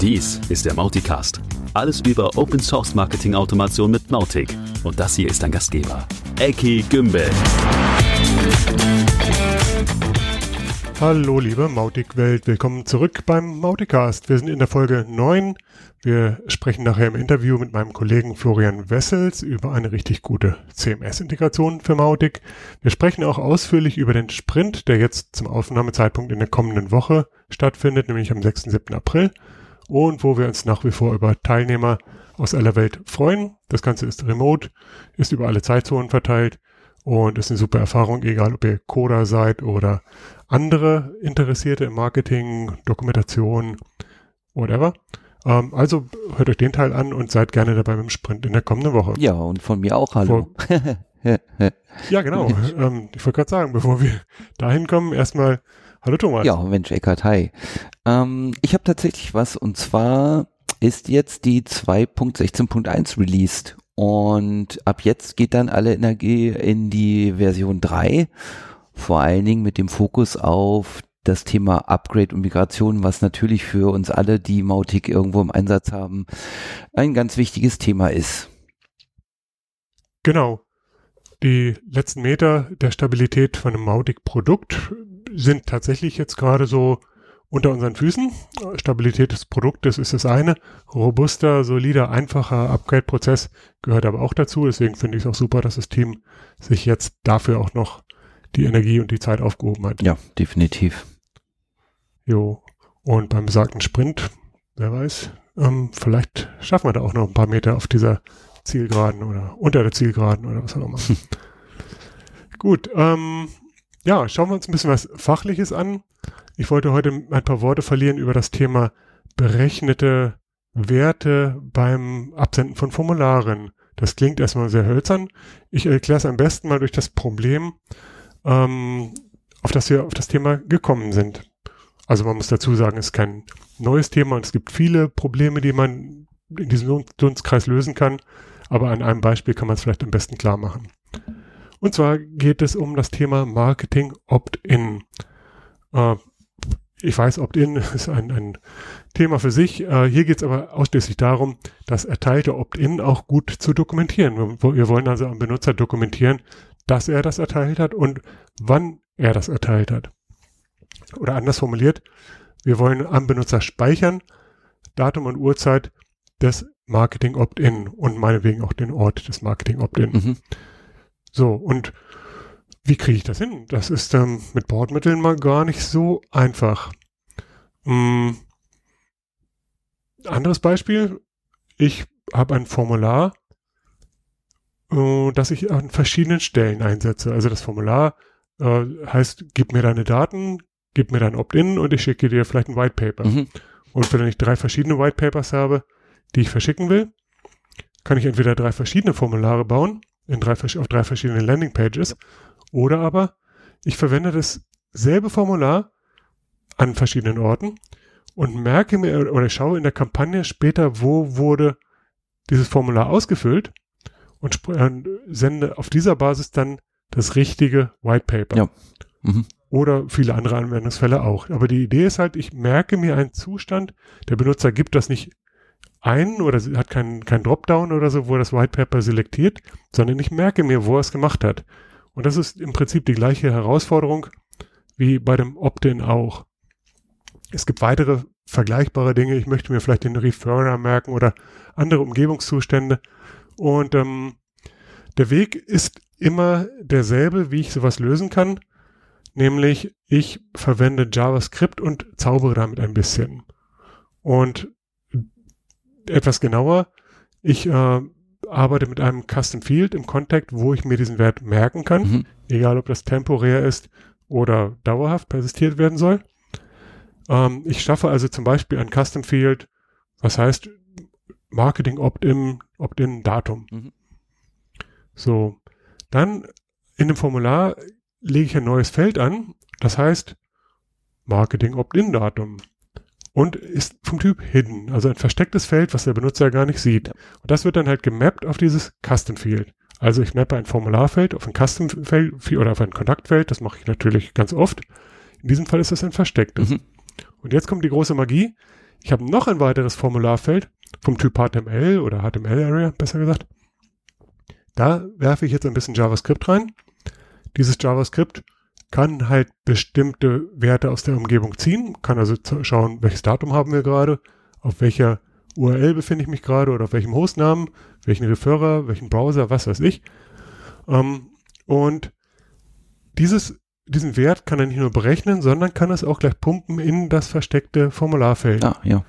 Dies ist der Mauticast. Alles über Open Source Marketing Automation mit Mautic. Und das hier ist dein Gastgeber, Eki Gümbel. Hallo liebe Mautic-Welt, willkommen zurück beim Mauticast. Wir sind in der Folge 9. Wir sprechen nachher im Interview mit meinem Kollegen Florian Wessels über eine richtig gute CMS-Integration für Mautic. Wir sprechen auch ausführlich über den Sprint, der jetzt zum Aufnahmezeitpunkt in der kommenden Woche stattfindet, nämlich am 6. 7. April und wo wir uns nach wie vor über Teilnehmer aus aller Welt freuen. Das Ganze ist remote, ist über alle Zeitzonen verteilt und ist eine super Erfahrung, egal ob ihr Coder seid oder andere Interessierte im Marketing, Dokumentation, whatever. Ähm, also hört euch den Teil an und seid gerne dabei mit dem Sprint in der kommenden Woche. Ja, und von mir auch hallo. ja, genau. ähm, ich wollte gerade sagen, bevor wir dahin kommen, erstmal Hallo Thomas. Ja, Mensch, Eckart, hi. Ähm, ich habe tatsächlich was und zwar ist jetzt die 2.16.1 released und ab jetzt geht dann alle Energie in die Version 3, vor allen Dingen mit dem Fokus auf das Thema Upgrade und Migration, was natürlich für uns alle, die Mautic irgendwo im Einsatz haben, ein ganz wichtiges Thema ist. Genau. Die letzten Meter der Stabilität von einem Mautic-Produkt sind tatsächlich jetzt gerade so unter unseren Füßen. Stabilität des Produktes ist das eine. Robuster, solider, einfacher Upgrade-Prozess gehört aber auch dazu. Deswegen finde ich es auch super, dass das Team sich jetzt dafür auch noch die Energie und die Zeit aufgehoben hat. Ja, definitiv. Jo. Und beim besagten Sprint, wer weiß, ähm, vielleicht schaffen wir da auch noch ein paar Meter auf dieser Zielgeraden oder unter der Zielgeraden oder was auch immer. Gut, ähm, ja, schauen wir uns ein bisschen was Fachliches an. Ich wollte heute ein paar Worte verlieren über das Thema berechnete Werte beim Absenden von Formularen. Das klingt erstmal sehr hölzern. Ich erkläre es am besten mal durch das Problem, ähm, auf das wir auf das Thema gekommen sind. Also man muss dazu sagen, es ist kein neues Thema und es gibt viele Probleme, die man in diesem Dunstkreis lösen kann. Aber an einem Beispiel kann man es vielleicht am besten klar machen. Und zwar geht es um das Thema Marketing Opt-in. Äh, ich weiß, Opt-in ist ein, ein Thema für sich. Äh, hier geht es aber ausschließlich darum, das erteilte Opt-in auch gut zu dokumentieren. Wir, wir wollen also am Benutzer dokumentieren, dass er das erteilt hat und wann er das erteilt hat. Oder anders formuliert, wir wollen am Benutzer speichern, Datum und Uhrzeit des Marketing Opt-in und meinetwegen auch den Ort des Marketing Opt-in. Mhm. So, und wie kriege ich das hin? Das ist ähm, mit Bordmitteln mal gar nicht so einfach. Hm. Anderes Beispiel. Ich habe ein Formular, äh, das ich an verschiedenen Stellen einsetze. Also das Formular äh, heißt, gib mir deine Daten, gib mir dein Opt-in und ich schicke dir vielleicht ein White Paper. Mhm. Und wenn ich drei verschiedene White Papers habe, die ich verschicken will, kann ich entweder drei verschiedene Formulare bauen in drei, auf drei verschiedenen Landingpages. Oder aber ich verwende dasselbe Formular an verschiedenen Orten und merke mir oder schaue in der Kampagne später, wo wurde dieses Formular ausgefüllt und sende auf dieser Basis dann das richtige White Paper. Ja. Mhm. Oder viele andere Anwendungsfälle auch. Aber die Idee ist halt, ich merke mir einen Zustand, der Benutzer gibt das nicht ein oder hat keinen kein Dropdown oder so, wo er das White Paper selektiert, sondern ich merke mir, wo er es gemacht hat. Und das ist im Prinzip die gleiche Herausforderung wie bei dem Opt-in auch. Es gibt weitere vergleichbare Dinge. Ich möchte mir vielleicht den Referrer merken oder andere Umgebungszustände. Und ähm, der Weg ist immer derselbe, wie ich sowas lösen kann. Nämlich, ich verwende JavaScript und zaubere damit ein bisschen. Und etwas genauer. Ich äh, arbeite mit einem Custom Field im Contact, wo ich mir diesen Wert merken kann, mhm. egal ob das temporär ist oder dauerhaft persistiert werden soll. Ähm, ich schaffe also zum Beispiel ein Custom Field, was heißt Marketing Opt-in, Opt-in Datum. Mhm. So, dann in dem Formular lege ich ein neues Feld an, das heißt Marketing Opt-in Datum und ist vom Typ Hidden, also ein verstecktes Feld, was der Benutzer gar nicht sieht. Und das wird dann halt gemappt auf dieses Custom Field. Also ich mappe ein Formularfeld auf ein Custom Feld oder auf ein Kontaktfeld, das mache ich natürlich ganz oft. In diesem Fall ist das ein verstecktes. Mhm. Und jetzt kommt die große Magie. Ich habe noch ein weiteres Formularfeld vom Typ HTML oder HTML-Area, besser gesagt. Da werfe ich jetzt ein bisschen JavaScript rein. Dieses JavaScript kann halt bestimmte Werte aus der Umgebung ziehen, kann also schauen, welches Datum haben wir gerade, auf welcher URL befinde ich mich gerade oder auf welchem Hostnamen, welchen Referrer, welchen Browser, was weiß ich. Ähm, und dieses, diesen Wert kann er nicht nur berechnen, sondern kann es auch gleich pumpen in das versteckte Formularfeld. Ah, ja.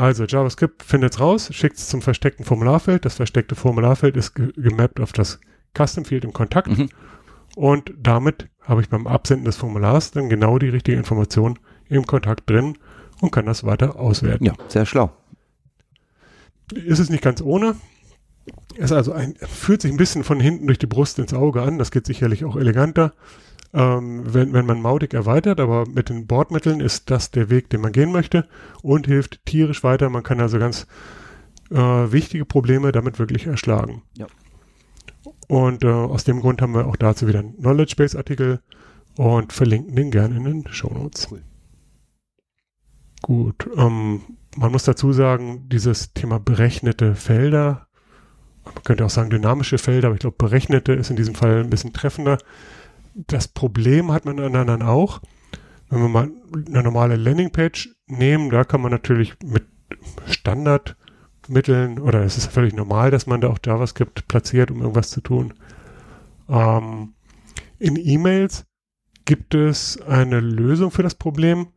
Also JavaScript findet es raus, schickt es zum versteckten Formularfeld. Das versteckte Formularfeld ist ge gemappt auf das Custom Field im Kontakt. Mhm. Und damit habe ich beim Absenden des Formulars dann genau die richtige Information im Kontakt drin und kann das weiter auswerten. Ja, sehr schlau. Ist es nicht ganz ohne. Ist also ein, fühlt sich ein bisschen von hinten durch die Brust ins Auge an. Das geht sicherlich auch eleganter, ähm, wenn, wenn man Mautic erweitert, aber mit den Bordmitteln ist das der Weg, den man gehen möchte und hilft tierisch weiter. Man kann also ganz äh, wichtige Probleme damit wirklich erschlagen. Ja. Und äh, aus dem Grund haben wir auch dazu wieder einen Knowledge Base Artikel und verlinken den gerne in den Show Notes. Cool. Gut, ähm, man muss dazu sagen, dieses Thema berechnete Felder, man könnte auch sagen dynamische Felder, aber ich glaube berechnete ist in diesem Fall ein bisschen treffender. Das Problem hat man an anderen auch. Wenn wir mal eine normale Landingpage nehmen, da kann man natürlich mit Standardmitteln oder es ist völlig normal, dass man da auch JavaScript platziert, um irgendwas zu tun. Ähm, in E-Mails gibt es eine Lösung für das Problem.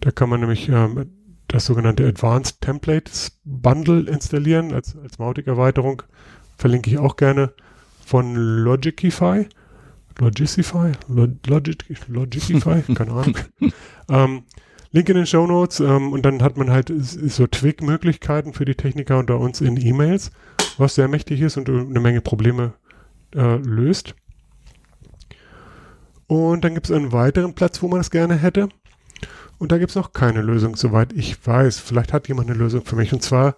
Da kann man nämlich ähm, das sogenannte Advanced Templates Bundle installieren als, als Mautic-Erweiterung. Verlinke ich auch gerne von Logicify. Logicify? Log Logic Logicify? Keine Ahnung. ähm, Link in den Show Notes ähm, und dann hat man halt so Twig-Möglichkeiten für die Techniker unter uns in E-Mails, was sehr mächtig ist und eine Menge Probleme äh, löst. Und dann gibt es einen weiteren Platz, wo man das gerne hätte. Und da gibt es noch keine Lösung, soweit ich weiß. Vielleicht hat jemand eine Lösung für mich. Und zwar,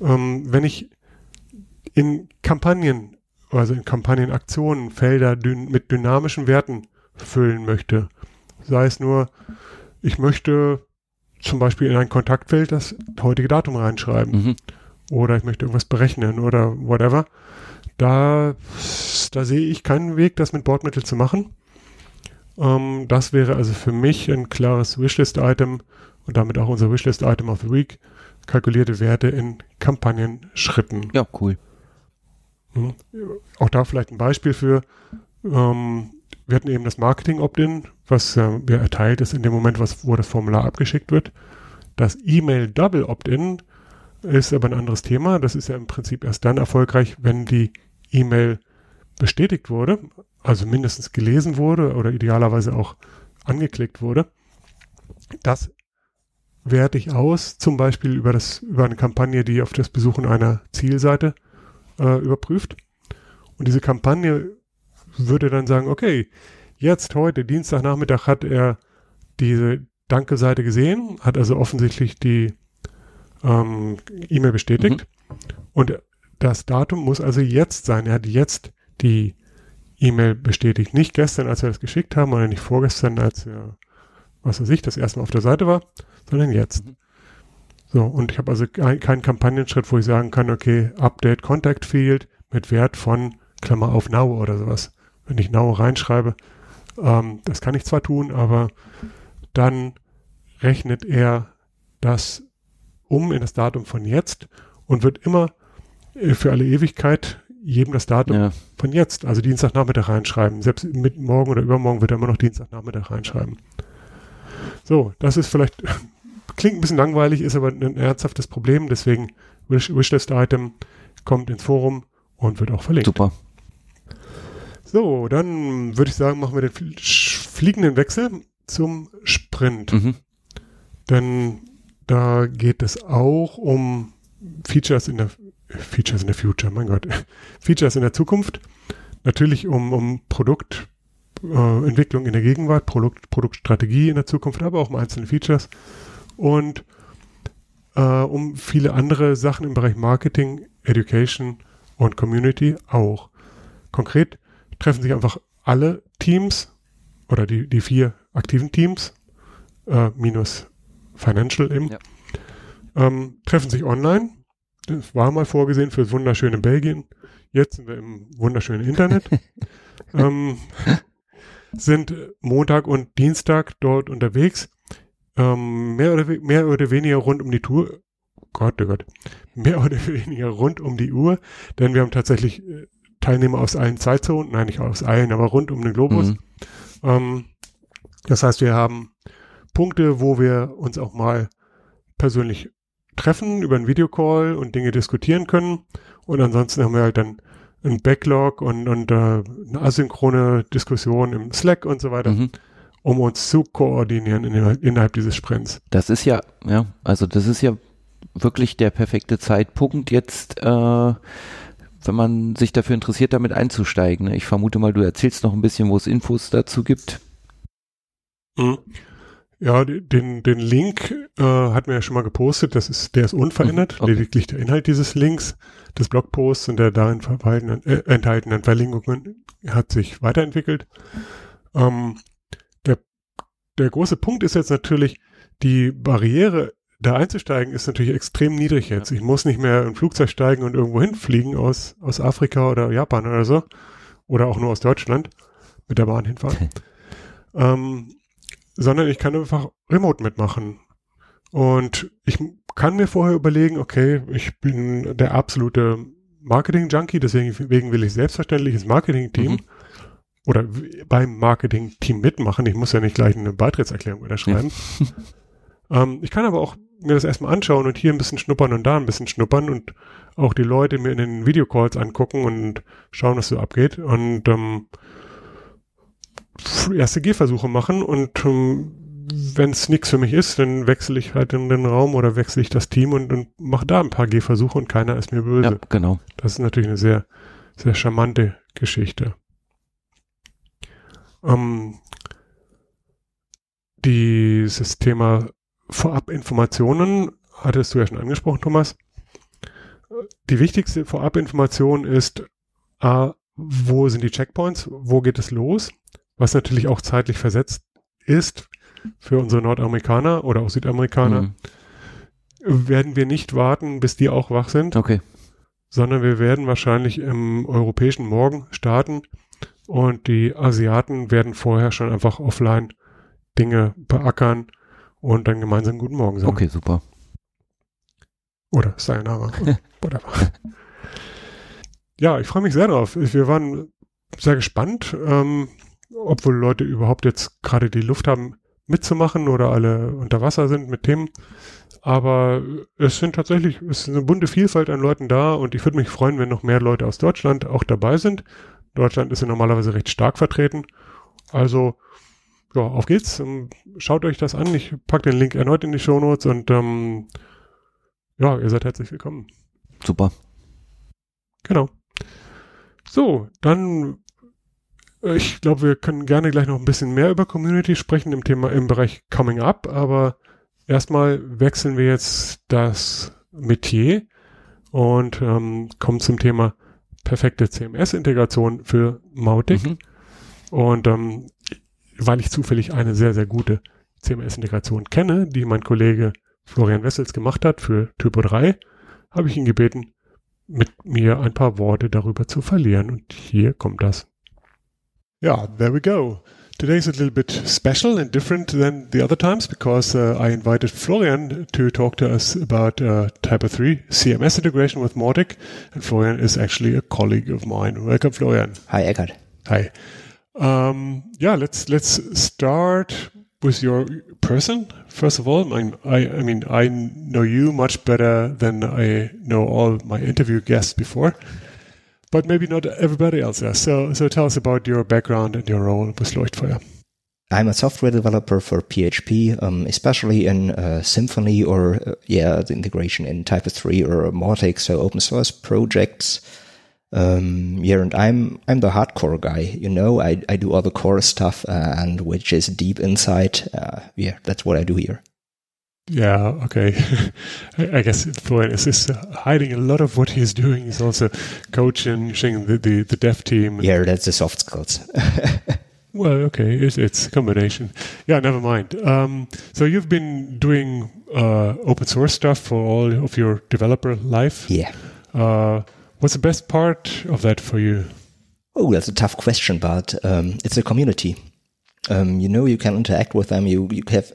ähm, wenn ich in Kampagnen, also in Kampagnenaktionen, Felder dyn mit dynamischen Werten füllen möchte. Sei es nur, ich möchte zum Beispiel in ein Kontaktfeld das heutige Datum reinschreiben. Mhm. Oder ich möchte irgendwas berechnen oder whatever. Da, da sehe ich keinen Weg, das mit Bordmittel zu machen. Ähm, das wäre also für mich ein klares Wishlist-Item und damit auch unser Wishlist-Item of the Week. Kalkulierte Werte in Kampagnenschritten. Ja, cool. Mhm. Auch da vielleicht ein Beispiel für, ähm, wir hatten eben das Marketing-Opt-in, was äh, erteilt ist in dem Moment, was, wo das Formular abgeschickt wird. Das E-Mail-Double-Opt-in ist aber ein anderes Thema. Das ist ja im Prinzip erst dann erfolgreich, wenn die E-Mail bestätigt wurde, also mindestens gelesen wurde oder idealerweise auch angeklickt wurde. Das werte ich aus, zum Beispiel über, das, über eine Kampagne, die auf das Besuchen einer Zielseite äh, überprüft. Und diese Kampagne würde dann sagen, okay, jetzt heute, Dienstagnachmittag, hat er diese Danke-Seite gesehen, hat also offensichtlich die ähm, E-Mail bestätigt. Mhm. Und das Datum muss also jetzt sein. Er hat jetzt die E-Mail bestätigt. Nicht gestern, als wir das geschickt haben, oder nicht vorgestern, als er, was weiß ich, das erste Mal auf der Seite war, sondern jetzt. Mhm. So, und ich habe also keinen Kampagnenschritt, wo ich sagen kann, okay, Update Contact Field mit Wert von Klammer auf Now oder sowas. Wenn ich Now reinschreibe, ähm, das kann ich zwar tun, aber dann rechnet er das um in das Datum von jetzt und wird immer äh, für alle Ewigkeit jedem das Datum ja. von jetzt, also Dienstagnachmittag reinschreiben. Selbst mit morgen oder übermorgen wird er immer noch Dienstagnachmittag reinschreiben. So, das ist vielleicht, klingt ein bisschen langweilig, ist aber ein ernsthaftes Problem, deswegen Wish Wishlist-Item kommt ins Forum und wird auch verlinkt. Super. So, dann würde ich sagen, machen wir den fliegenden Wechsel zum Sprint. Mhm. Denn da geht es auch um Features in der Features in the Future, mein Gott. Features in der Zukunft. Natürlich um, um Produktentwicklung äh, in der Gegenwart, Produkt, Produktstrategie in der Zukunft, aber auch um einzelne Features. Und äh, um viele andere Sachen im Bereich Marketing, Education und Community auch. Konkret treffen sich einfach alle Teams oder die, die vier aktiven Teams äh, minus Financial eben. Ja. Ähm, treffen sich online. Das war mal vorgesehen für das wunderschöne Belgien. Jetzt sind wir im wunderschönen Internet. ähm, sind Montag und Dienstag dort unterwegs. Ähm, mehr, oder, mehr oder weniger rund um die Tour. Gott, oh Gott. Mehr oder weniger rund um die Uhr. Denn wir haben tatsächlich äh, Teilnehmer aus allen Zeitzonen. Nein, nicht aus allen, aber rund um den Globus. Mhm. Ähm, das heißt, wir haben Punkte, wo wir uns auch mal persönlich treffen über einen Videocall und Dinge diskutieren können. Und ansonsten haben wir halt dann einen Backlog und, und äh, eine asynchrone Diskussion im Slack und so weiter, Mhm. Um uns zu koordinieren in, innerhalb dieses Sprints. Das ist ja, ja, also das ist ja wirklich der perfekte Zeitpunkt jetzt, äh, wenn man sich dafür interessiert, damit einzusteigen. ne? Ich vermute mal, du erzählst noch ein bisschen, wo es Infos dazu gibt. Ja, d- den, den Link äh, hatten wir ja schon mal gepostet. Das ist, der ist unverändert. Mhm, okay. Lediglich der Inhalt dieses Links, des Blogposts und der darin äh, enthaltenen Verlinkungen hat sich weiterentwickelt. Ähm, der große Punkt ist jetzt natürlich, die Barriere, da einzusteigen, ist natürlich extrem niedrig jetzt. Ich muss nicht mehr in ein Flugzeug steigen und irgendwo hinfliegen aus, aus Afrika oder Japan oder so. Oder auch nur aus Deutschland mit der Bahn hinfahren. ähm, sondern ich kann einfach remote mitmachen. Und ich kann mir vorher überlegen, okay, ich bin der absolute Marketing-Junkie, deswegen will ich selbstverständlich das Marketing-Team Mhm. Oder beim Marketing-Team mitmachen. Ich muss ja nicht gleich eine Beitrittserklärung unterschreiben. ähm, ich kann aber auch mir das erstmal anschauen und hier ein bisschen schnuppern und da ein bisschen schnuppern und auch die Leute mir in den Videocalls angucken und schauen, was so abgeht. Und ähm, erste Gehversuche machen und ähm, wenn es nichts für mich ist, dann wechsle ich halt in den Raum oder wechsle ich das Team und, und mache da ein paar Gehversuche und keiner ist mir böse. Ja, genau. Das ist natürlich eine sehr, sehr charmante Geschichte. Ähm, dieses Thema Vorabinformationen hattest du ja schon angesprochen, Thomas. Die wichtigste Vorabinformation ist, A, wo sind die Checkpoints, wo geht es los, was natürlich auch zeitlich versetzt ist für unsere Nordamerikaner oder auch Südamerikaner. Mhm. Werden wir nicht warten, bis die auch wach sind, Okay. sondern wir werden wahrscheinlich im europäischen Morgen starten und die Asiaten werden vorher schon einfach offline Dinge beackern und dann gemeinsam guten Morgen sagen. Okay, super. Oder Sayonara. Whatever. Ja, ich freue mich sehr drauf. Wir waren sehr gespannt, ähm, ob wohl Leute überhaupt jetzt gerade die Luft haben, mitzumachen oder alle unter Wasser sind mit Themen. Aber es sind tatsächlich, es ist eine bunte Vielfalt an Leuten da und ich würde mich freuen, wenn noch mehr Leute aus Deutschland auch dabei sind. Deutschland ist ja normalerweise recht stark vertreten. Also, ja, auf geht's. Ähm, Schaut euch das an. Ich packe den Link erneut in die Shownotes und ähm, ja, ihr seid herzlich willkommen. Super. Genau. So, dann, äh, ich glaube, wir können gerne gleich noch ein bisschen mehr über Community sprechen im Thema, im Bereich Coming Up, aber erstmal wechseln wir jetzt das Metier und ähm, kommen zum Thema perfekte CMS-Integration für Mautic. Mhm. Und ähm, weil ich zufällig eine sehr, sehr gute CMS-Integration kenne, die mein Kollege Florian Wessels gemacht hat für Typo 3, habe ich ihn gebeten, mit mir ein paar Worte darüber zu verlieren. Und hier kommt das. Ja, there we go. Today is a little bit special and different than the other times because uh, I invited Florian to talk to us about uh, Typo 3 CMS integration with Mautic. And Florian is actually a colleague of mine. Welcome, Florian. Hi, Eckhard. Hi. Um, yeah, let's let's start with your person. First of all, I I mean I know you much better than I know all my interview guests before, but maybe not everybody else does. So so tell us about your background and your role with Leuchtfeuer. I'm a software developer for PHP, um, especially in uh, Symfony or, uh, yeah, the integration in Typo 3 or Mautic, so open source projects. Um, yeah, and I'm, I'm the hardcore guy, you know, I, I do all the core stuff, uh, and which is deep inside. Uh, yeah, that's what I do here. Yeah, okay. I, guess Florian is, is hiding a lot of what he's doing. He's also coaching the, the, the dev team. Yeah, that's the soft skills. Well, okay, it's, it's a combination. Yeah, never mind. Um, so you've been doing uh, open source stuff for all of your developer life. Yeah. Uh, what's the best part of that for you? Oh, that's a tough question, but um, it's a community. Um, you know, you can interact with them. You you have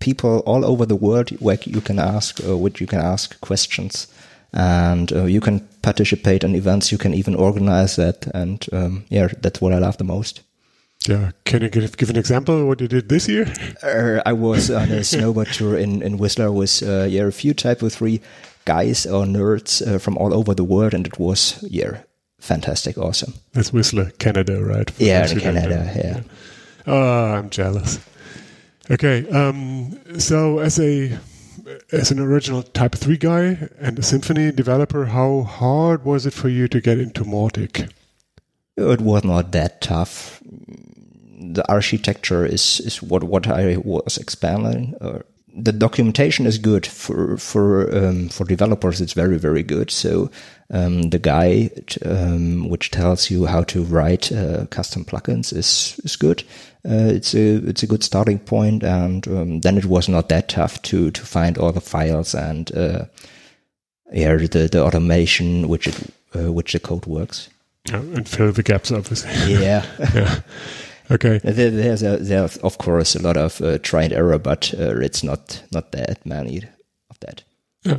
people all over the world where you can ask, uh, which you can ask questions, and uh, you can participate in events. You can even organize that, and um, yeah, that's what I love the most. Yeah, can you give, give an example of what you did this year? Uh, I was on a snowboard tour in in Whistler with uh, yeah a few Typo three guys or nerds uh, from all over the world, and it was yeah fantastic, awesome. That's Whistler, Canada, right? Yeah, Canada, know. yeah. Oh, I'm jealous. Okay, um, so as a as an original Typo Three guy and a Symfony developer, how hard was it for you to get into Mautic? It was not that tough. The architecture is, is what, what I was expanding. Uh, the documentation is good for for um, for developers. It's very very good. So um, the guide um, which tells you how to write uh, custom plugins is is good. Uh, it's a it's a good starting point, and um, then it was not that tough to to find all the files and uh, yeah the the automation which it uh, which the code works. Yeah, and fill the gaps, obviously. Yeah. yeah. Okay. There's a, there's of course a lot of uh, try and error, but uh, it's not not that many of that. Yeah.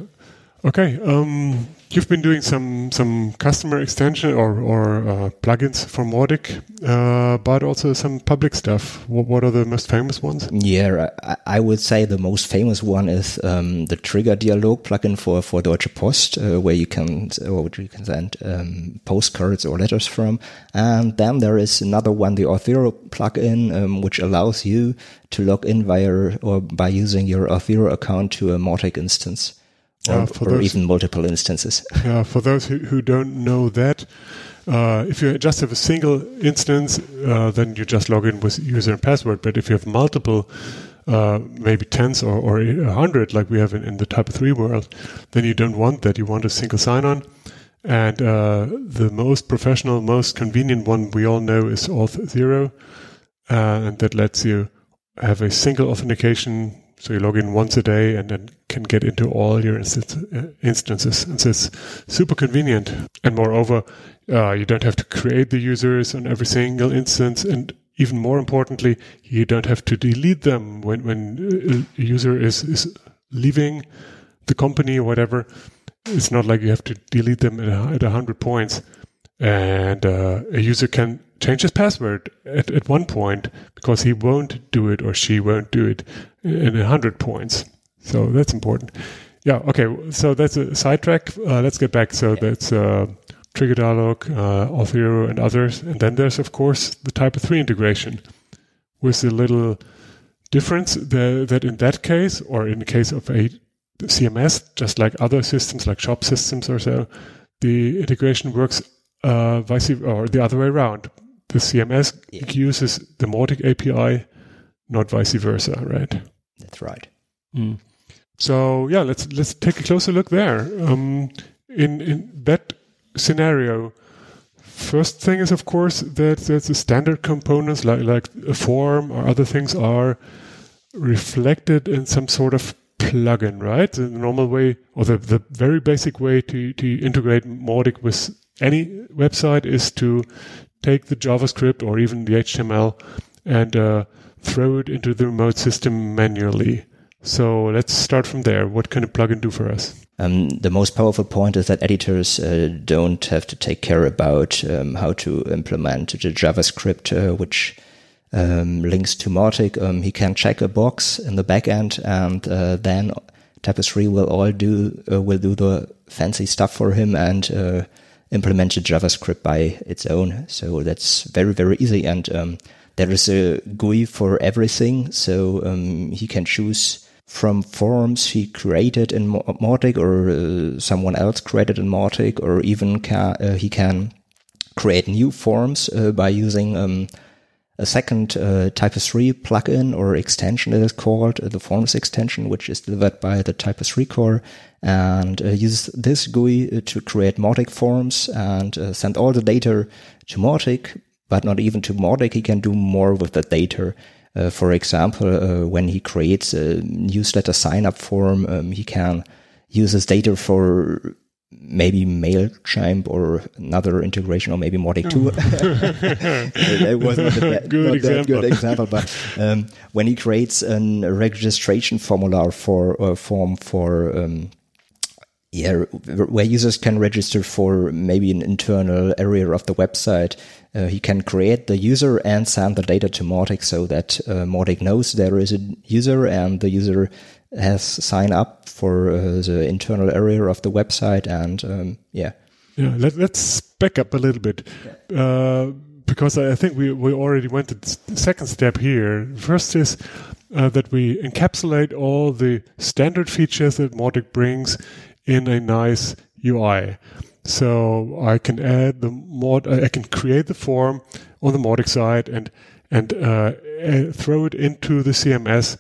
Okay. Um, you've been doing some some customer extension or or uh, plugins for Mautic, uh, but also some public stuff. What, what are the most famous ones? Yeah, I, I would say the most famous one is um, the Trigger Dialog plugin for for Deutsche Post, uh, where you can or you can send um, postcards or letters from. And then there is another one, the Auth0 plugin, um, which allows you to log in via or by using your Auth0 account to a Mautic instance. Or, Uh, for or those- even multiple instances. Yeah, for those who, who don't know that, uh, if you just have a single instance, uh, then you just log in with user and password. But if you have multiple, uh, maybe tens or, or a hundred, like we have in, in the Typo 3 world, then you don't want that. You want a single sign on. And uh, the most professional, most convenient one we all know is Auth Zero. Uh, and that lets you have a single authentication. So you log in once a day and then can get into all your uh, instances. And so it's super convenient. And moreover, uh, you don't have to create the users on every single instance. And even more importantly, you don't have to delete them when, when a user is, is leaving the company or whatever. It's not like you have to delete them at a, hundred points. And uh, a user can change his password at, at one point because he won't do it or she won't do it in a hundred points. So that's important. Yeah. Okay. So that's a sidetrack. Uh, let's get back. So that's uh, Trigger Dialog, uh, Auth0 and others. And then there's, of course, the Typo 3 integration with a little difference that, that in that case, or in the case of a CMS, just like other systems, like shop systems or so, the integration works uh, vice or the other way around. The CMS Yeah. uses the Mautic API, not vice versa, right? That's right. So yeah, let's let's take a closer look there. Um, in in that scenario, first thing is of course that that the standard components like like a form or other things are reflected in some sort of plugin, right? The normal way or the, the very basic way to, to integrate Mautic with any website is to take the JavaScript or even the HTML and uh, throw it into the remote system manually. So let's start from there. What can a plugin do for us? Um, the most powerful point is that editors uh, don't have to take care about um, how to implement the JavaScript, uh, which um, links to Mautic. Um, he can check a box in the backend, and uh, then Typo 3 will all do uh, will do the fancy stuff for him and uh, implement the JavaScript by its own. So that's very very easy, and um, there is a GUI for everything, so um, he can choose from forms he created in Mautic or uh, someone else created in Mautic, or even ca- uh, he can create new forms uh, by using um, a second uh, Typo 3 plugin or extension that is called uh, the Forms extension, which is delivered by the Typo 3 core, and uh, uses this GUI to create Mautic forms and send all the data to Mautic but not even to Mautic. He can do more with the data. Uh, for example, uh, when he creates a newsletter sign up form, um, he can use this data for maybe MailChimp or another integration or maybe Mautic 2. that was not, a Good not good example, but um, when he creates an, a registration formula for uh, form for um, yeah, where users can register for maybe an internal area of the website. Uh, he can create the user and send the data to Mautic so that uh, Mautic knows there is a user and the user has signed up for uh, the internal area of the website. And um, yeah, Yeah, let, let's back up a little bit uh, because I I think we, we already went to the second step here. First is uh, that we encapsulate all the standard features that Mautic brings in a nice UI. So I can add the mod, I can create the form on the Mautic side and and uh, throw it into the CMS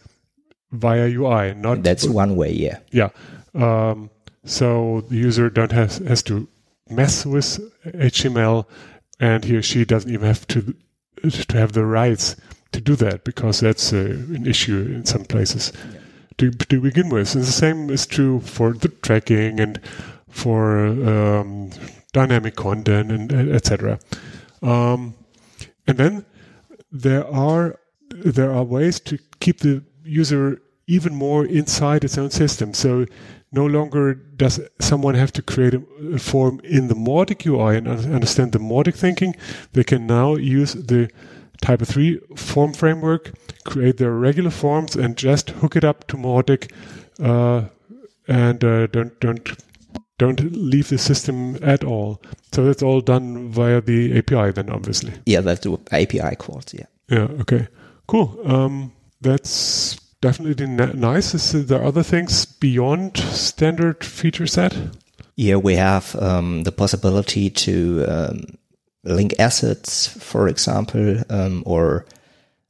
via UI. Not that's one way. Yeah. yeah. Um, so the user don't has has to mess with HTML, and he or she doesn't even have to to have the rights to do that because that's uh, an issue in some places to to begin with. And the same is true for the tracking and for um, dynamic content and etc. Um, and then there are there are ways to keep the user even more inside its own system. So no longer does someone have to create a, form in the Mautic UI and understand the Mautic thinking. They can now use the Typo 3 form framework, create their regular forms, and just hook it up to Mautic, uh, and uh, don't don't don't leave the system at all. So that's all done via the API, then obviously. Yeah, that's the API calls. Yeah. Yeah. Okay. Cool. Um, that's definitely nice. Is there other things beyond standard feature set? Yeah, we have um, the possibility to um, link assets, for example, um, or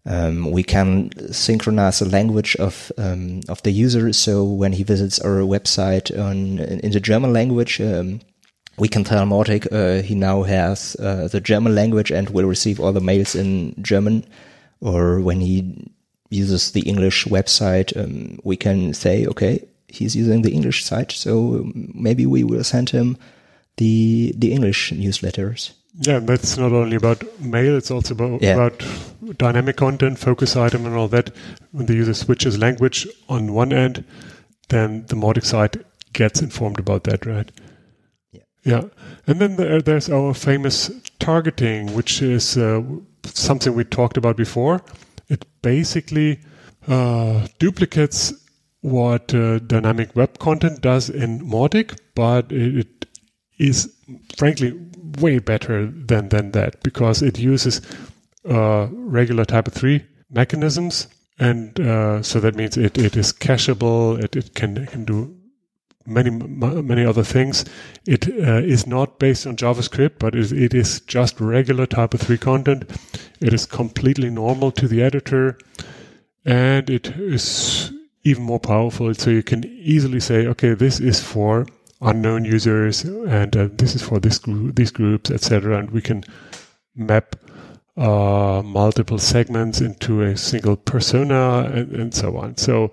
um, we can synchronize the language of um, of the user. So when he visits our website on in the German language, um, we can tell Mautic uh, he now has uh, the German language and will receive all the mails in German. Or when he uses the English website, um, we can say, okay, he's using the English site, so maybe we will send him the the English newsletters. Yeah, and that's not only about mail; it's also about, Yeah. about dynamic content, focus item, and all that. When the user switches language on one end, then the Mautic side gets informed about that, right? Yeah. Yeah, and then there, there's our famous targeting, which is uh, something we talked about before. It basically uh, duplicates what uh, dynamic web content does in Mautic, but it, it is frankly way better than than that because it uses uh, regular Typo three mechanisms, and uh, so that means it, it is cacheable. It, it can can do many many other things. It uh, is not based on JavaScript, but it, it is just regular Typo three content. It is completely normal to the editor, and it is even more powerful. So you can easily say, okay, this is for unknown users, and uh, this is for this group, these groups, etc. And we can map uh, multiple segments into a single persona, and, and so on. So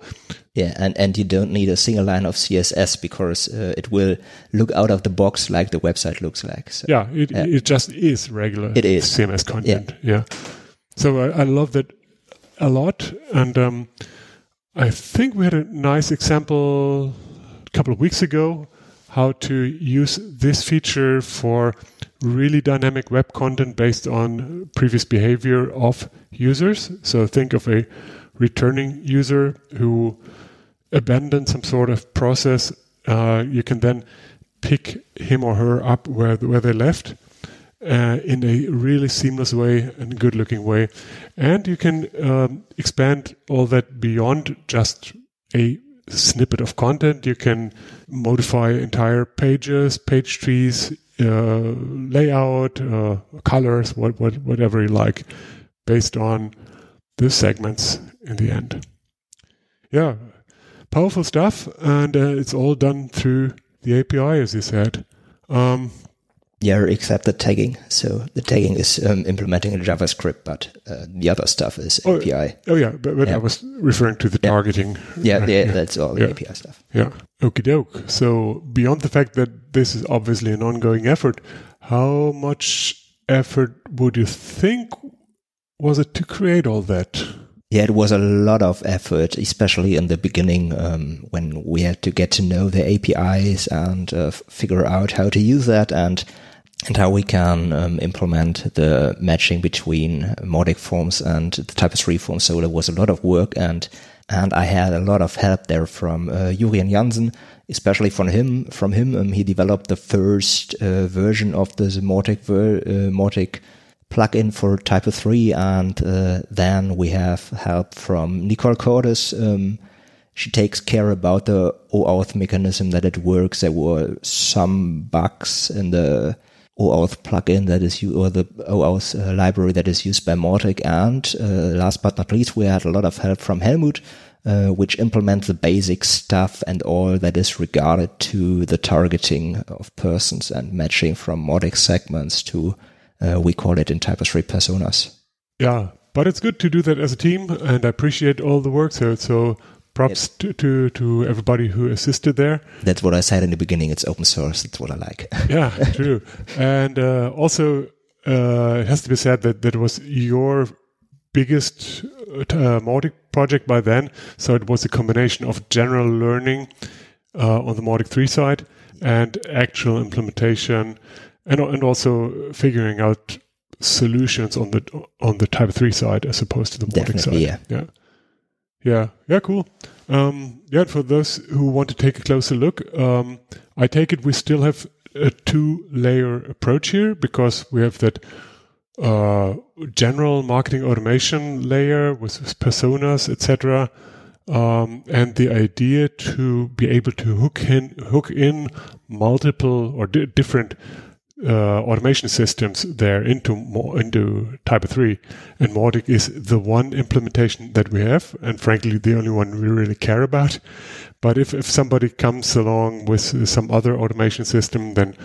Yeah, and, and you don't need a single line of CSS because uh, it will look out of the box like the website looks like. So, yeah, it Yeah. it just is regular. It is. CMS content. Yeah. So I, I love that a lot, and um, I think we had a nice example a couple of weeks ago how to use this feature for really dynamic web content based on previous behavior of users. So think of a returning user who abandoned some sort of process. Uh, you can then pick him or her up where where they left uh, in a really seamless way and good looking way. And you can um, expand all that beyond just a snippet of content. You can modify entire pages, page trees, uh, layout, uh, colors, what, what, whatever you like, based on the segments in the end. Yeah, powerful stuff, and uh, it's all done through the API, as you said. Um, Yeah, except the tagging. So the tagging is um, implementing in JavaScript, but uh, the other stuff is Oh, API. Oh yeah, but, but Yeah. I was referring to the Yeah. targeting. Yeah, yeah, that's all the. API stuff. Yeah. Okie doke. So beyond the fact that this is obviously an ongoing effort, how much effort would you think was it to create all that? Yeah, it was a lot of effort, especially in the beginning um, when we had to get to know the APIs and uh, figure out how to use that and and how we can um, implement the matching between Mautic forms and the Typo 3 forms. So there was a lot of work and and I had a lot of help there from uh, Julian Jansen, especially from him. From him, um, he developed the first uh, version of the Mautic ver- uh, plugin for Typo 3, and uh, then we have help from Nicole Cordes. Um, she takes care about the OAuth mechanism that it works. There were some bugs in the OAuth plugin that is u- or the OAuth uh, library that is used by Mautic. And uh, last but not least, we had a lot of help from Helmut, uh, which implements the basic stuff and all that is regarded to the targeting of persons and matching from Mautic segments to uh, we call it in Type 3 personas. Yeah, but it's good to do that as a team, and I appreciate all the work. So, so props to, to to everybody who assisted there. That's what I said in the beginning. It's open source. That's what I like. Yeah, true. And uh, also, uh, it has to be said that that was your biggest uh, Mautic project by then. So it was a combination of general learning uh, on the Mautic 3 side and actual implementation, and and also figuring out solutions on the on the Typo 3 side as opposed to the Mautic Definitely, side. Yeah. Yeah. Yeah. Yeah, cool. Um, yeah. For those who want to take a closer look, um, I take it we still have a two-layer approach here because we have that uh, general marketing automation layer with, with personas, etc. Um, and the idea to be able to hook in hook in multiple or di- different uh, automation systems there into mo- into Typo 3. And Mautic is the one implementation that we have, and frankly, the only one we really care about. But if, if somebody comes along with some other automation system, then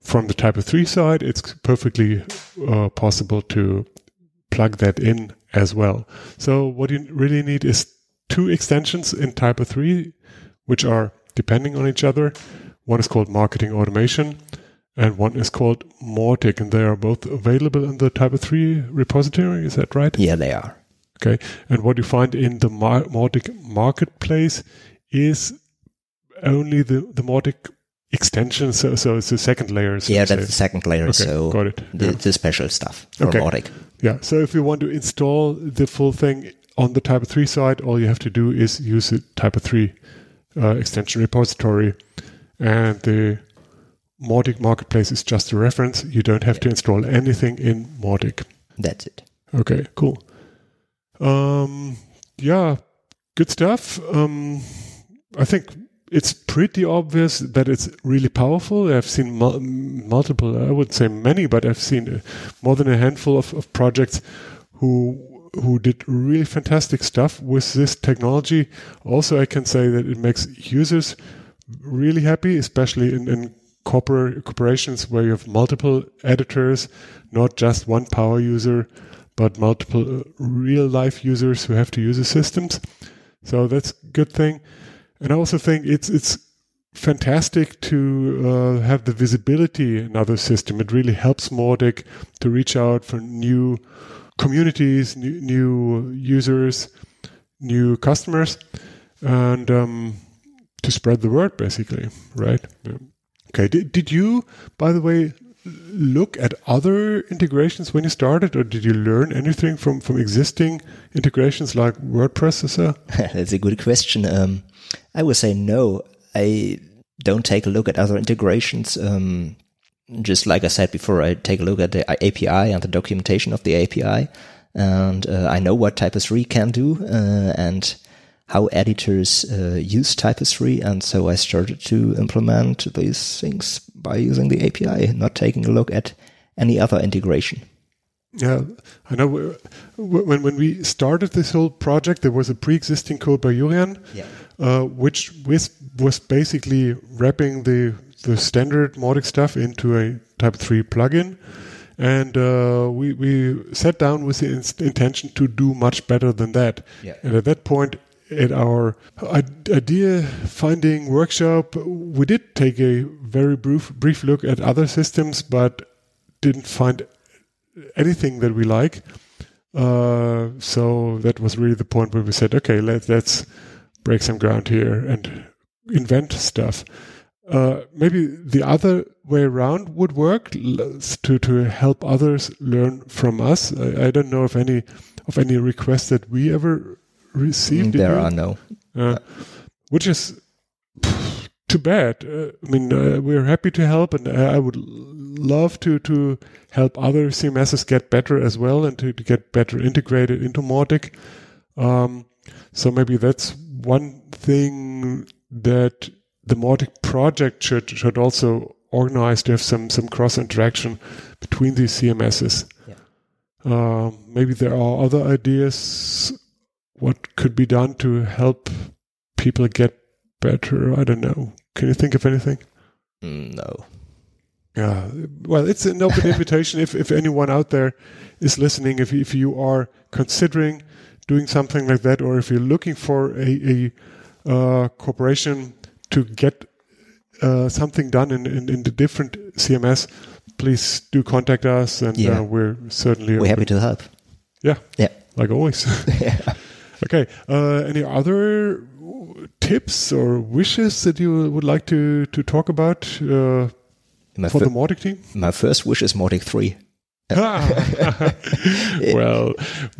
from the Typo 3 side, it's perfectly uh, possible to plug that in as well. So what you really need is two extensions in Typo 3, which are depending on each other. One is called Marketing Automation, and one is called Mautic, and they are both available in the Typo 3 repository. Is that right? Yeah, they are. Okay. And what you find in the Mar- Mautic marketplace is only the, the Mautic extension. So, so it's the second layer. So Yeah, that's say. the second layer. Okay, so got it. The, Yeah. the special stuff for Okay. Mautic. Yeah. So if you want to install the full thing on the Typo 3 side, all you have to do is use the Typo 3 uh, extension repository. And the Mautic marketplace is just a reference. You don't have to install anything in Mautic. That's it. Okay, cool. Um, yeah, good stuff. Um, I think it's pretty obvious that it's really powerful. I've seen mul- multiple, I would say many, but I've seen uh, more than a handful of, of projects who who did really fantastic stuff with this technology. Also, I can say that it makes users really happy, especially in, in corpora- corporations where you have multiple editors, not just one power user, but multiple uh, real life users who have to use the systems. So that's a good thing. And I also think it's it's fantastic to uh, have the visibility in other system. It really helps Mautic to reach out for new communities, new, new users, new customers, and um, to spread the word, basically, right? Yeah. Okay. Did, did you, by the way, look at other integrations when you started, or did you learn anything from from existing integrations like WordPress or so? That's a good question. Um, I would say no. I don't take a look at other integrations. Um, just like I said before, I take a look at the API and the documentation of the API, and uh, I know what Typo 3 can do uh, and how editors uh, use Typo 3, and so I started to implement these things by using the API, not taking a look at any other integration. Yeah, I know. w- When when we started this whole project, there was a pre-existing code by Julian, Yeah. uh, which was was basically wrapping the the standard Mautic stuff into a Typo 3 plugin. And uh, we, we sat down with the in- intention to do much better than that. Yeah. And at that point, at our idea finding workshop, we did take a very brief, brief look at other systems, but didn't find anything that we like. Uh, so that was really the point where we said, okay, let, let's break some ground here and invent stuff. Uh, maybe the other way around would work to to help others learn from us. I, I don't know if any of any requests that we ever received. There are no, uh, which is too bad. Uh, I mean, uh, we're happy to help, and I would love to to help other CMSs get better as well, and to, to get better integrated into Mautic. Um, so maybe that's one thing that the Mautic project should should also organize to have some some cross interaction between these CMSs. Yeah. Um, maybe there are other ideas what could be done to help people get better. I don't know. Can you think of anything? Mm, no. Yeah. Well, it's an open invitation. If if anyone out there is listening, if if you are considering doing something like that, or if you're looking for a, a uh, corporation to get uh, something done in, in, in the different CMS, please do contact us, and Yeah. uh, we're certainly We're happy to help. Yeah, Yeah. like always. yeah. okay. Uh, any other tips or wishes that you would like to to talk about uh, for the Mautic team? my first wish is Mautic 3. well,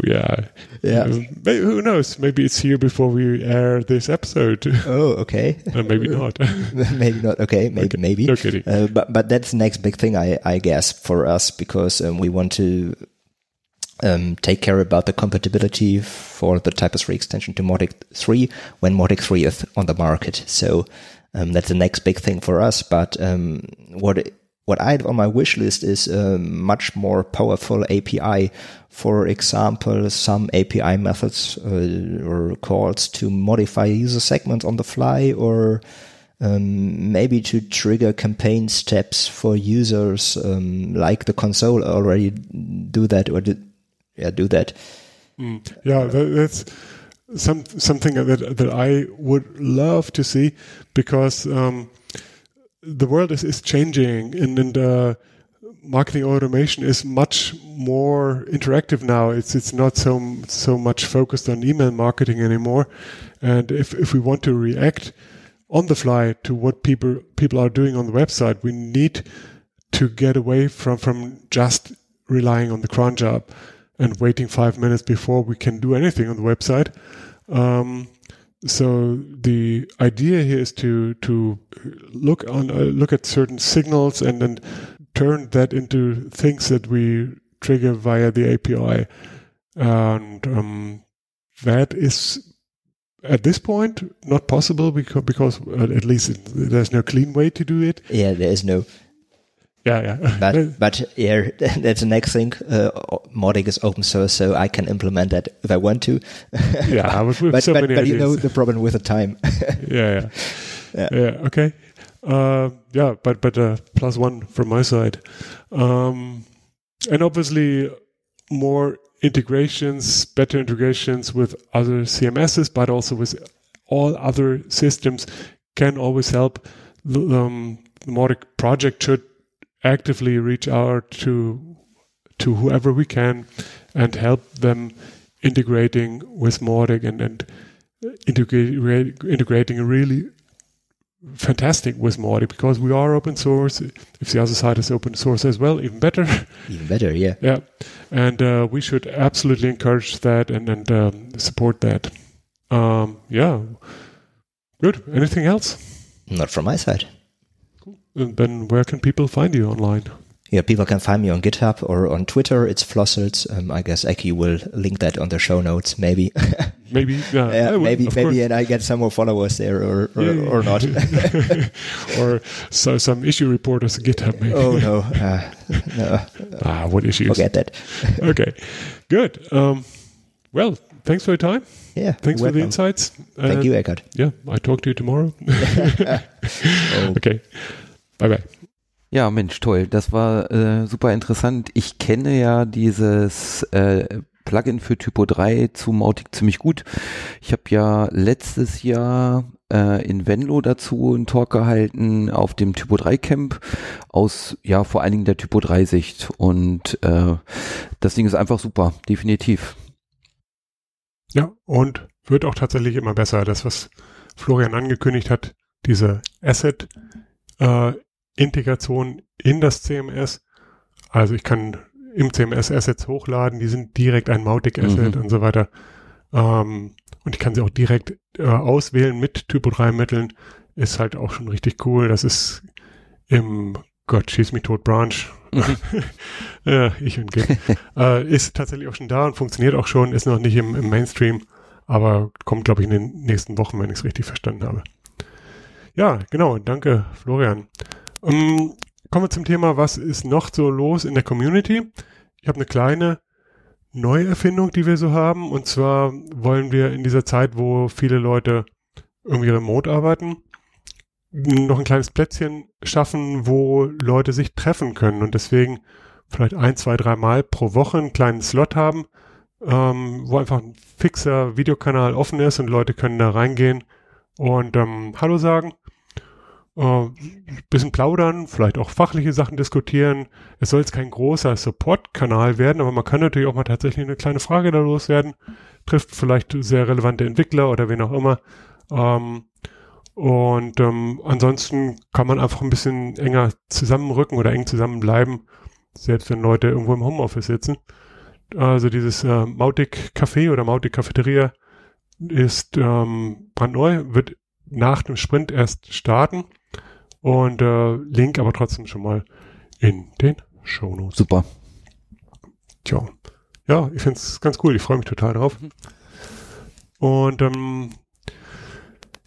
yeah. Yeah. Uh, may- who knows? Maybe it's here before we air this episode. Oh, okay. Uh, maybe not. maybe not. Okay, maybe, maybe. no kidding. Uh, but but that's the next big thing, I I guess, for us because um, we want to um, take care about the compatibility for the Typo 3 extension to Mautic 3 when Mautic 3 is on the market. So um, that's the next big thing for us. But um, what what I have on my wish list is a much more powerful API. For example, some API methods uh, or calls to modify user segments on the fly or um, maybe to trigger campaign steps for users, um, like the console already do that or yeah, do that. Yeah, that, that's some something that that I would love to see because um, the world is, is changing and, and uh, marketing automation is much more interactive now. It's it's not so so much focused on email marketing anymore, and if if we want to react on the fly to what people people are doing on the website, we need to get away from from just relying on the cron job and waiting five minutes before we can do anything on the website. Um, so the idea here is to to look on uh, look at certain signals and then turn that into things that we trigger via the API, and um, that is at this point not possible because because uh, at least there's no clean way to do it. Yeah, there is no, Yeah, yeah. but but yeah, that's the next thing. Uh, Mautic is open source, so I can implement that if I want to. yeah, with but so but, many but you know the problem with the time. yeah, yeah, Yeah. yeah. Okay. Uh, yeah, but but uh, plus one from my side, um, and obviously more integrations, better integrations with other CMSs, but also with all other systems can always help. The um, the Mautic project should actively reach out to to whoever we can and help them integrating with Mautic and and integrate, integrating a really fantastic with Mautic because we are open source. If the other side is open source as well, even better. Even better, yeah. yeah, and uh, we should absolutely encourage that and and um, support that. Um, yeah, good. Anything else? Not from my side. And then where can people find you online? Yeah, people can find me on GitHub or on Twitter. It's Flossels. Um, I guess Eki will link that on the show notes, maybe. Maybe, yeah, yeah, would, maybe, maybe, course. and I get some more followers there, or or, Yeah, or not. or so some issue reporters on GitHub. Maybe. oh no, uh, no, Ah, what issues? forget that. okay, good. Um, well, thanks for your time. Yeah, Thanks for the insights. Thank And, you, Eckhart. Yeah, I talk to you tomorrow. Oh. okay, bye bye. Ja, Mensch, toll. Das war äh, super interessant. Ich kenne ja dieses äh, Plugin für Typo 3 zu Mautic ziemlich gut. Ich habe ja letztes Jahr äh, in Venlo dazu einen Talk gehalten auf dem Typo 3 Camp aus, ja, vor allen Dingen der Typo 3 Sicht. Und äh, das Ding ist einfach super, definitiv. Ja, und wird auch tatsächlich immer besser. Das, was Florian angekündigt hat, diese Asset, äh, Integration in das CMS. Also ich kann im CMS Assets hochladen, die sind direkt ein Mautic Asset mhm. und so weiter. Ähm, und ich kann sie auch direkt äh, auswählen mit Typo 3 Mitteln. Ist halt auch schon richtig cool. Das ist im Gott, schieß mich tot Branch. Mhm. ich und Git. äh, ist tatsächlich auch schon da und funktioniert auch schon, ist noch nicht im, im Mainstream, aber kommt, glaube ich, in den nächsten Wochen, wenn ich es richtig verstanden habe. Ja, genau. Danke, Florian. Um, ähm, kommen wir zum Thema, was ist noch so los in der Community? Ich habe eine kleine Neuerfindung, die wir so haben. Und zwar wollen wir in dieser Zeit, wo viele Leute irgendwie remote arbeiten, noch ein kleines Plätzchen schaffen, wo Leute sich treffen können und deswegen vielleicht ein, zwei, drei Mal pro Woche einen kleinen Slot haben, ähm, wo einfach ein fixer Videokanal offen ist und Leute können da reingehen und ähm, Hallo sagen äh, bisschen plaudern, vielleicht auch fachliche Sachen diskutieren. Es soll jetzt kein großer Support-Kanal werden, aber man kann natürlich auch mal tatsächlich eine kleine Frage da loswerden. Trifft vielleicht sehr relevante Entwickler oder wen auch immer. Ähm, und ähm, ansonsten kann man einfach ein bisschen enger zusammenrücken oder eng zusammenbleiben, selbst wenn Leute irgendwo im Homeoffice sitzen. Also dieses äh, Mautic Café oder Mautic Cafeteria ist ähm, brandneu, wird nach dem Sprint erst starten. Und äh, Link aber trotzdem schon mal in den Shownotes. Super. Tja. Ja, ich finde es ganz cool. Ich freue mich total drauf. Mhm. Und ähm,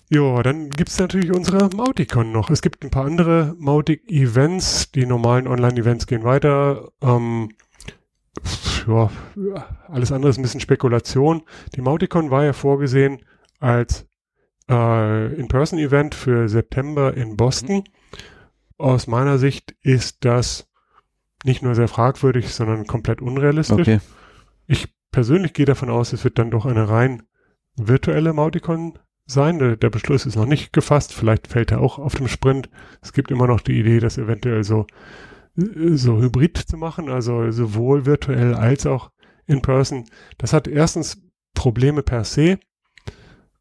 ja, dann gibt es natürlich unsere Mauticon noch. Es gibt ein paar andere Mautic-Events. Die normalen Online-Events gehen weiter. Ähm, ja, alles andere ist ein bisschen Spekulation. Die Mauticon war ja vorgesehen als äh, In-Person-Event für September in Boston. Mhm. Aus meiner Sicht ist das nicht nur sehr fragwürdig, sondern komplett unrealistisch. Okay. Ich persönlich gehe davon aus, es wird dann doch eine rein virtuelle Mauticon sein. Der, der, Beschluss ist noch nicht gefasst. Vielleicht fällt er auch auf dem Sprint. Es gibt immer noch die Idee, das eventuell so, so hybrid zu machen, also sowohl virtuell als auch in person. Das hat erstens Probleme per se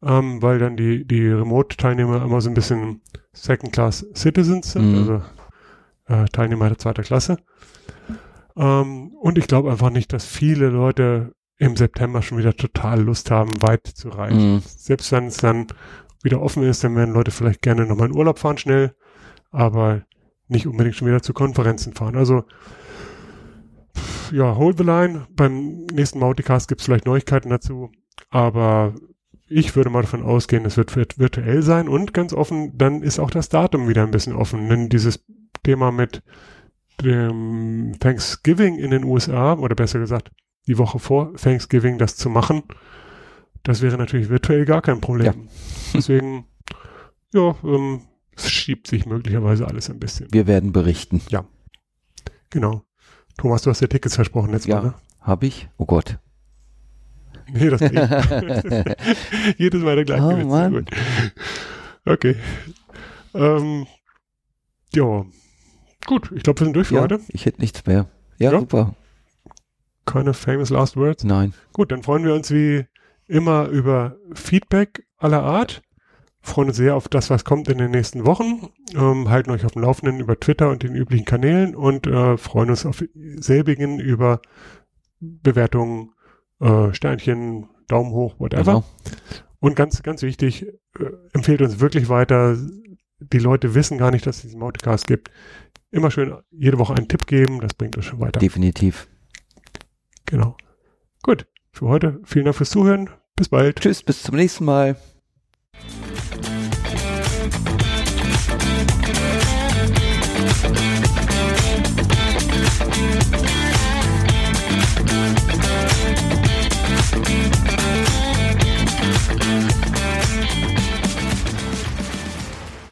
ähm, weil dann die, die Remote-Teilnehmer immer so ein bisschen Second-Class-Citizens sind, mhm. also äh, Teilnehmer der zweiten Klasse. Ähm, und ich glaube einfach nicht, dass viele Leute im September schon wieder total Lust haben, weit zu reisen. Mhm. Selbst wenn es dann wieder offen ist, dann werden Leute vielleicht gerne nochmal in Urlaub fahren schnell, aber nicht unbedingt schon wieder zu Konferenzen fahren. Also ja, hold the line. Beim nächsten Mauticast gibt es vielleicht Neuigkeiten dazu, aber ich würde mal davon ausgehen, es wird virtuell sein und ganz offen, dann ist auch das Datum wieder ein bisschen offen. Denn dieses Thema mit dem Thanksgiving in den USA, oder besser gesagt, die Woche vor Thanksgiving das zu machen, das wäre natürlich virtuell gar kein Problem. Ja. Deswegen, ja, ähm, es schiebt sich möglicherweise alles ein bisschen. Wir werden berichten. Ja. Genau. Thomas, du hast ja Tickets versprochen letztes ja, Mal, ne? habe ich. Oh Gott. Nee, das geht. Jedes Mal der gleiche oh, Witz. Gut. Okay. Ähm, ja. Gut, ich glaube, wir sind durch für ja, heute. Ich hätte nichts mehr. Ja, ja, super. Keine famous last words? Nein. Gut, dann freuen wir uns wie immer über Feedback aller Art. Freuen uns sehr auf das, was kommt in den nächsten Wochen. Ähm, halten euch auf dem Laufenden über Twitter und den üblichen Kanälen und äh, freuen uns auf selbigen über Bewertungen äh, Sternchen, Daumen hoch, whatever. Genau. Und ganz, ganz wichtig, äh, empfehlt uns wirklich weiter. Die Leute wissen gar nicht, dass es diesen Mauticast gibt. Immer schön jede Woche einen Tipp geben, das bringt uns schon weiter. Definitiv. Genau. Gut, für heute vielen Dank fürs Zuhören. Bis bald. Tschüss, bis zum nächsten Mal.